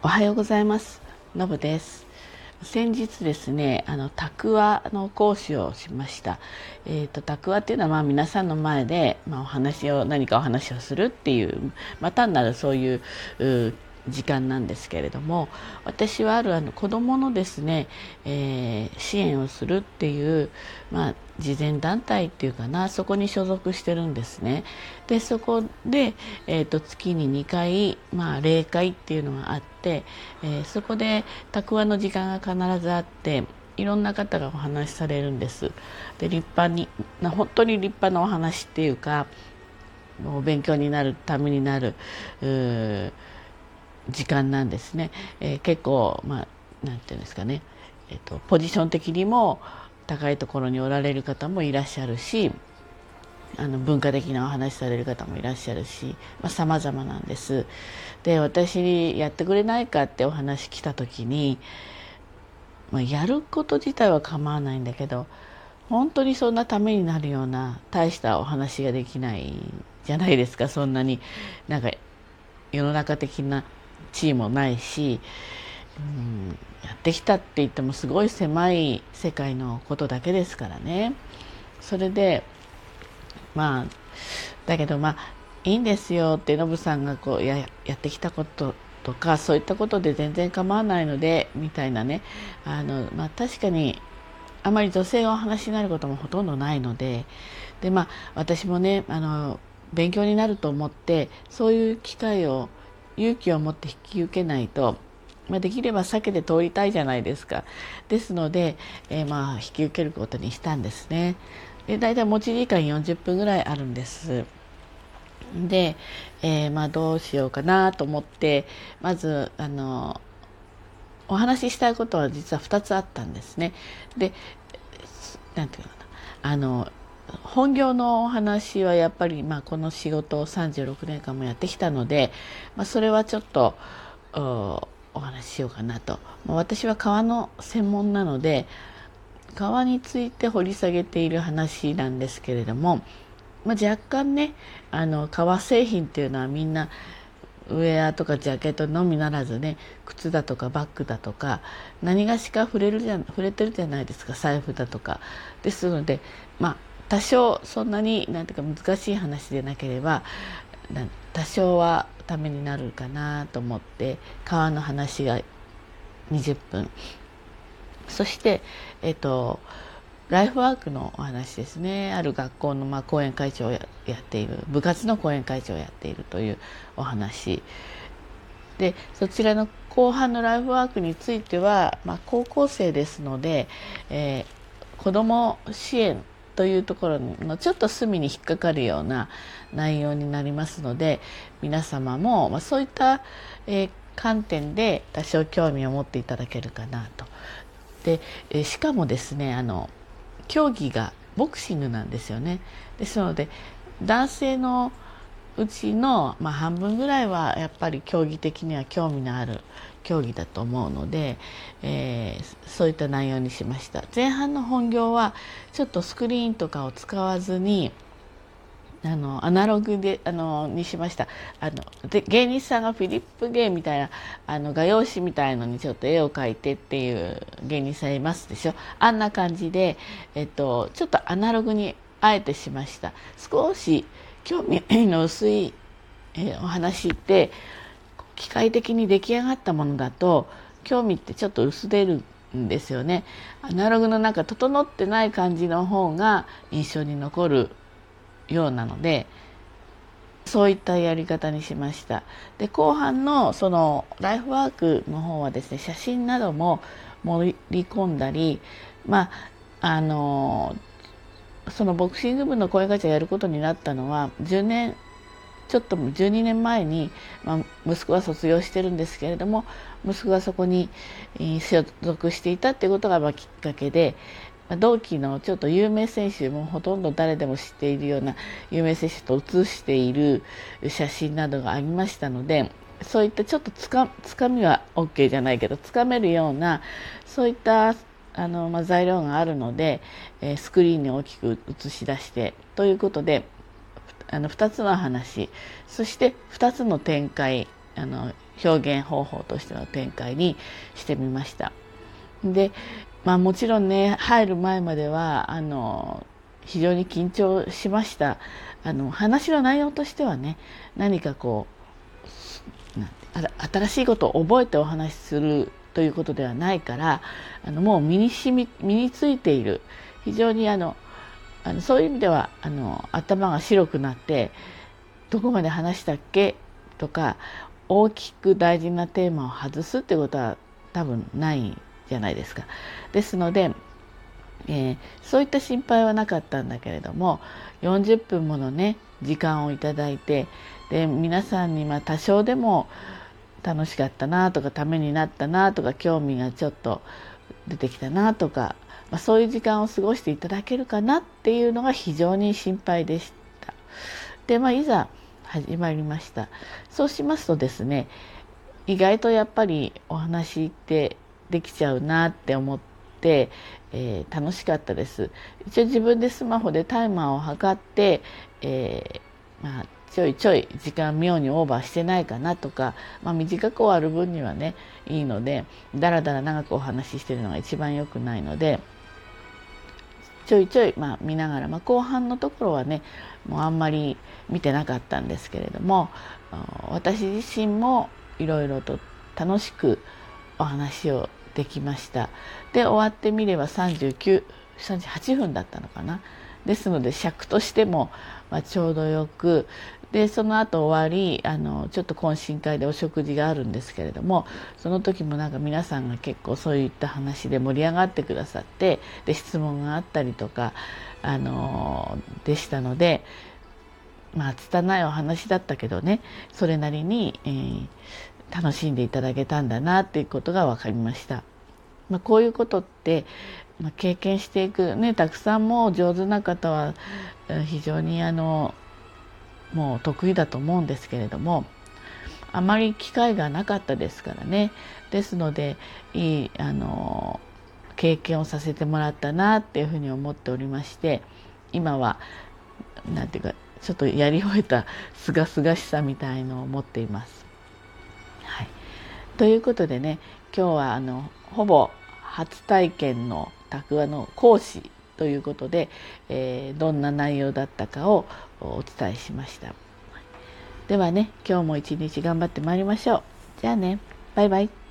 おはようございます。のぶです。先日ですねあのタクワの講師をしました。えっ、ー、とタクワっていうのはまあ皆さんの前でまあ、お話を何かお話をするっていうまあ単なるそういう時間なんですけれども私はあるあの子どものですね、えー、支援をするっていう、まあ、慈善団体っていうかなそこに所属してるんですね。でそこで、えーと、月に2回、まあ、霊会っていうのがあって、えー、そこでたくわの時間が必ずあっていろんな方がお話しされるんです。で立派に本当に立派なお話っていうかお勉強になるためになる時間なんですね。えー、結構まあなんていうんですかね、えーと、ポジション的にも高いところにおられる方もいらっしゃるしあの文化的なお話される方もいらっしゃるしさまざ、まなんです。で私にやってくれないかってお話来た時に、まあ、やること自体は構わないんだけど本当にそんなためになるような大したお話ができないじゃないですかそんなになんか世の中的な地位もないし、うん、やってきたって言ってもすごい狭い世界のことだけですからね。それでまあだけどまあいいんですよってノブさんがこうややってきたこととかそういったことで全然構わないのでみたいなねあの、まあ、確かにあまり女性がお話になることもほとんどないのででまあ私もねあの勉強になると思ってそういう機会を勇気を持って引き受けないと、まあ、できれば避けて通りたいじゃないですか。ですので、えー、まあ引き受けることにしたんですね。で大体持ち時間40分ぐらいあるんです。で、えー、まあどうしようかなと思ってまずあのお話ししたいことは実は2つあったんですね。でなんていうかなあの本業のお話はやっぱり、まあ、この仕事を36年間もやってきたので、まあ、それはちょっとお話ししようかなと、まあ、私は革の専門なので革について掘り下げている話なんですけれども、まあ、若干ねあの革製品っていうのはみんなウェアとかジャケットのみならずね靴だとかバッグだとか何がしか触れるじゃ触れてるじゃないですか財布だとか。ですのでまあ多少そんなになんていうか難しい話でなければ多少はためになるかなと思って川の話が20分。そしてえっとライフワークのお話ですね。ある学校のまあ講演会長をやっている。部活の講演会長をやっているというお話。でそちらの後半のライフワークについては、まあ、高校生ですので、えー、子ども支援というところのちょっと隅に引っかかるような内容になりますので皆様も、ま、そういった、え、観点で多少興味を持っていただけるかなと。で、え、しかもですねあの競技がボクシングなんですよね。ですので男性のうちの、まあ、半分ぐらいはやっぱり競技的には興味のある競技だと思うので、えー、そういった内容にしました。前半の本業はちょっとスクリーンとかを使わずにあのアナログであのにしました。あので芸人さんがフィリップ芸みたいなあの画用紙みたいのにちょっと絵を描いてっていう芸人さんいますでしょ。あんな感じで、えっと、ちょっとアナログにあえてしました。少し興味の薄い、えー、お話って機械的に出来上がったものだと興味ってちょっと薄れるんですよね。アナログのなんか整ってない感じの方が印象に残るようなのでそういったやり方にしました。で後半のそのライフワークの方はですね写真なども盛り込んだりまああのそのボクシング部の声ガチャやることになったのは10年ちょっと12年前に、まあ、息子は卒業してるんですけれども息子がそこに所属していたっていうことがまあきっかけで同期のちょっと有名選手もほとんど誰でも知っているような有名選手と写している写真などがありましたのでそういったちょっとつかつかみは OK じゃないけどつかめるようなそういったあの、まあ、材料があるので、えー、スクリーンに大きく映し出してということであの2つの話そして2つの展開あの表現方法としての展開にしてみました。でまあもちろんね入る前まではあの非常に緊張しましたあの話の内容としてはね何かこう新しいことを覚えてお話しするということではないからあのもう身にしみ身についている非常にあのあのそういう意味ではあの頭が白くなってどこまで話したっけ？とか大きく大事なテーマを外すってことは多分ないじゃないですか。ですので、えー、そういった心配はなかったんだけれども40分ものね時間をいただいてで皆さんにま多少でも楽しかったなとかためになったなとか興味がちょっと出てきたなとか、まあ、そういう時間を過ごしていただけるかなっていうのが非常に心配でした。でまあいざ始まりましたそうしますとですね意外とやっぱりお話ってできちゃうなって思って、えー、楽しかったです一応自分でスマホでタイマーを測って、えー、まあ、ちょいちょい時間妙にオーバーしてないかなとか、まあ、短く終わる分にはねいいのでだらだら長くお話ししてるのが一番良くないのでちょいちょい、まあ、見ながら、まあ、後半のところはねもうあんまり見てなかったんですけれども私自身もいろいろと楽しくお話をできました。で終わってみれば3938分だったのかな。ですので尺としても、まあ、ちょうどよくでその後終わりあのちょっと懇親会でお食事があるんですけれどもその時もなんか皆さんが結構そういった話で盛り上がってくださってで質問があったりとかあのでしたのでまあ拙いお話だったけどねそれなりに、えー、楽しんでいただけたんだなっていうことが分かりました。まあ、こういうことって、まあ、経験していくねたくさんも上手な方は非常にあのもう得意だと思うんですけれどもあまり機会がなかったですからねですのでいいあの経験をさせてもらったなっていうふうに思っておりまして今は何て言うかちょっとやり終えたすがすがしさみたいのを持っています。はい、ということでね今日はあのほぼ初体験の拓話の講師ということで、えー、どんな内容だったかをお伝えしました。ではね今日も一日頑張ってまいりましょう。じゃあねバイバイ。